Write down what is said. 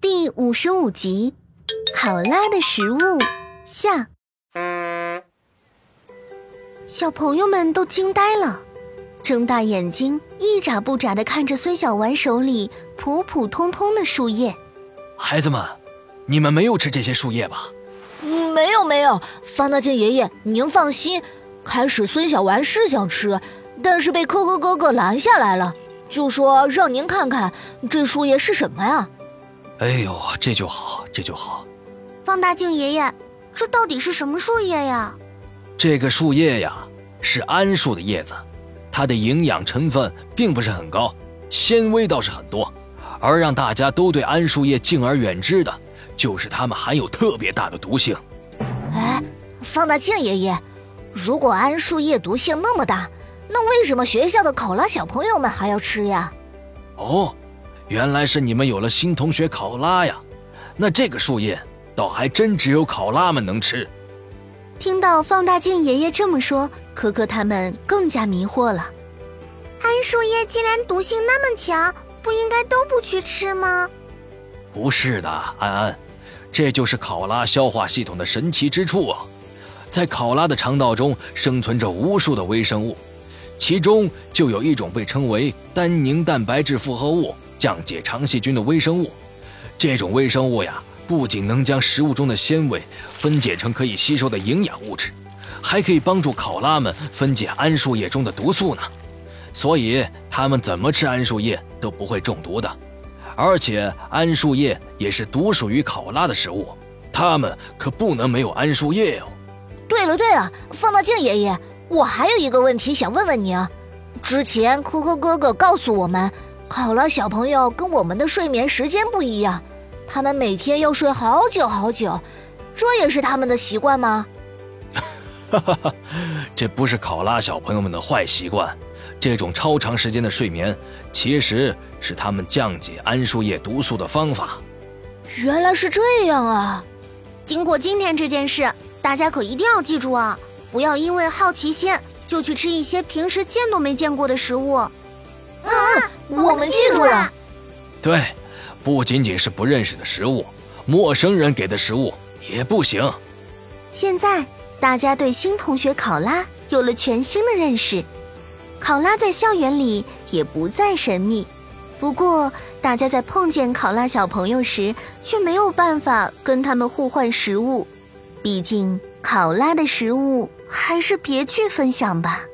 第五十五集，考拉的食物下。小朋友们都惊呆了，睁大眼睛，一眨不眨的看着孙小丸手里普普通通的树叶。孩子们，你们没有吃这些树叶吧？没有没有，方大健爷爷，您放心。开始孙小丸是想吃，但是被科科哥哥拦下来了，就说让您看看这树叶是什么呀。哎呦，这就好，这就好。放大镜爷爷，这到底是什么树叶呀？这个树叶呀，是桉树的叶子，它的营养成分并不是很高，纤维倒是很多。而让大家都对桉树叶敬而远之的，就是它们含有特别大的毒性。哎，放大镜爷爷，如果桉树叶毒性那么大，那为什么学校的考拉小朋友们还要吃呀？哦。原来是你们有了新同学考拉呀，那这个树叶倒还真只有考拉们能吃。听到放大镜爷爷这么说，可可他们更加迷惑了。桉树叶既然毒性那么强，不应该都不去吃吗？不是的，安安，这就是考拉消化系统的神奇之处啊！在考拉的肠道中生存着无数的微生物，其中就有一种被称为单宁蛋白质复合物。降解肠细菌的微生物，这种微生物呀，不仅能将食物中的纤维分解成可以吸收的营养物质，还可以帮助考拉们分解桉树叶中的毒素呢。所以，它们怎么吃桉树叶都不会中毒的。而且，桉树叶也是独属于考拉的食物，它们可不能没有桉树叶哦。对了对了，放大镜爷爷，我还有一个问题想问问你啊。之前科科哥哥告诉我们。考拉小朋友跟我们的睡眠时间不一样，他们每天要睡好久好久，这也是他们的习惯吗？哈哈哈，这不是考拉小朋友们的坏习惯，这种超长时间的睡眠其实是他们降解桉树叶毒素的方法。原来是这样啊！经过今天这件事，大家可一定要记住啊，不要因为好奇心就去吃一些平时见都没见过的食物。嗯，我们记住了。对，不仅仅是不认识的食物，陌生人给的食物也不行。现在大家对新同学考拉有了全新的认识，考拉在校园里也不再神秘。不过，大家在碰见考拉小朋友时，却没有办法跟他们互换食物。毕竟，考拉的食物还是别去分享吧。